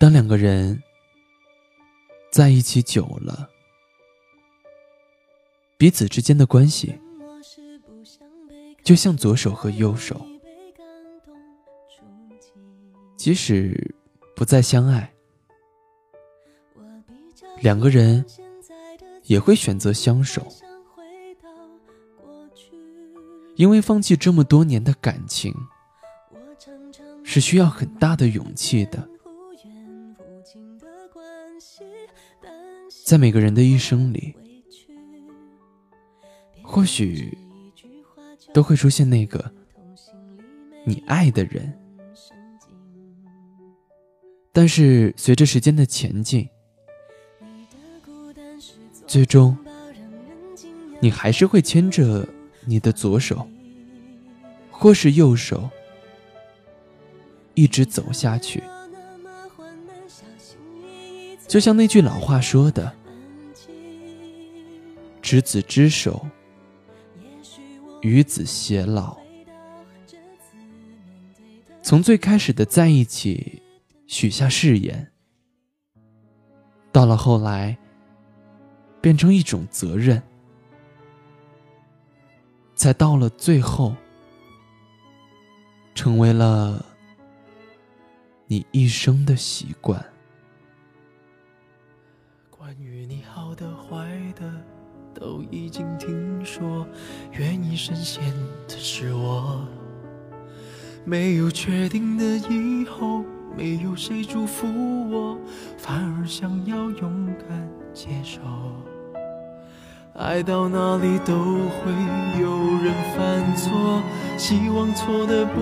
当两个人在一起久了，彼此之间的关系就像左手和右手，即使不再相爱，两个人也会选择相守，因为放弃这么多年的感情是需要很大的勇气的。在每个人的一生里，或许都会出现那个你爱的人，但是随着时间的前进，最终你还是会牵着你的左手，或是右手，一直走下去。就像那句老话说的。执子之手，与子偕老。从最开始的在一起，许下誓言，到了后来，变成一种责任，才到了最后，成为了你一生的习惯。关于你好的坏的。都已经听说，愿意深陷的是我。没有确定的以后，没有谁祝福我，反而想要勇敢接受。爱到哪里都会有人犯错，希望错的不。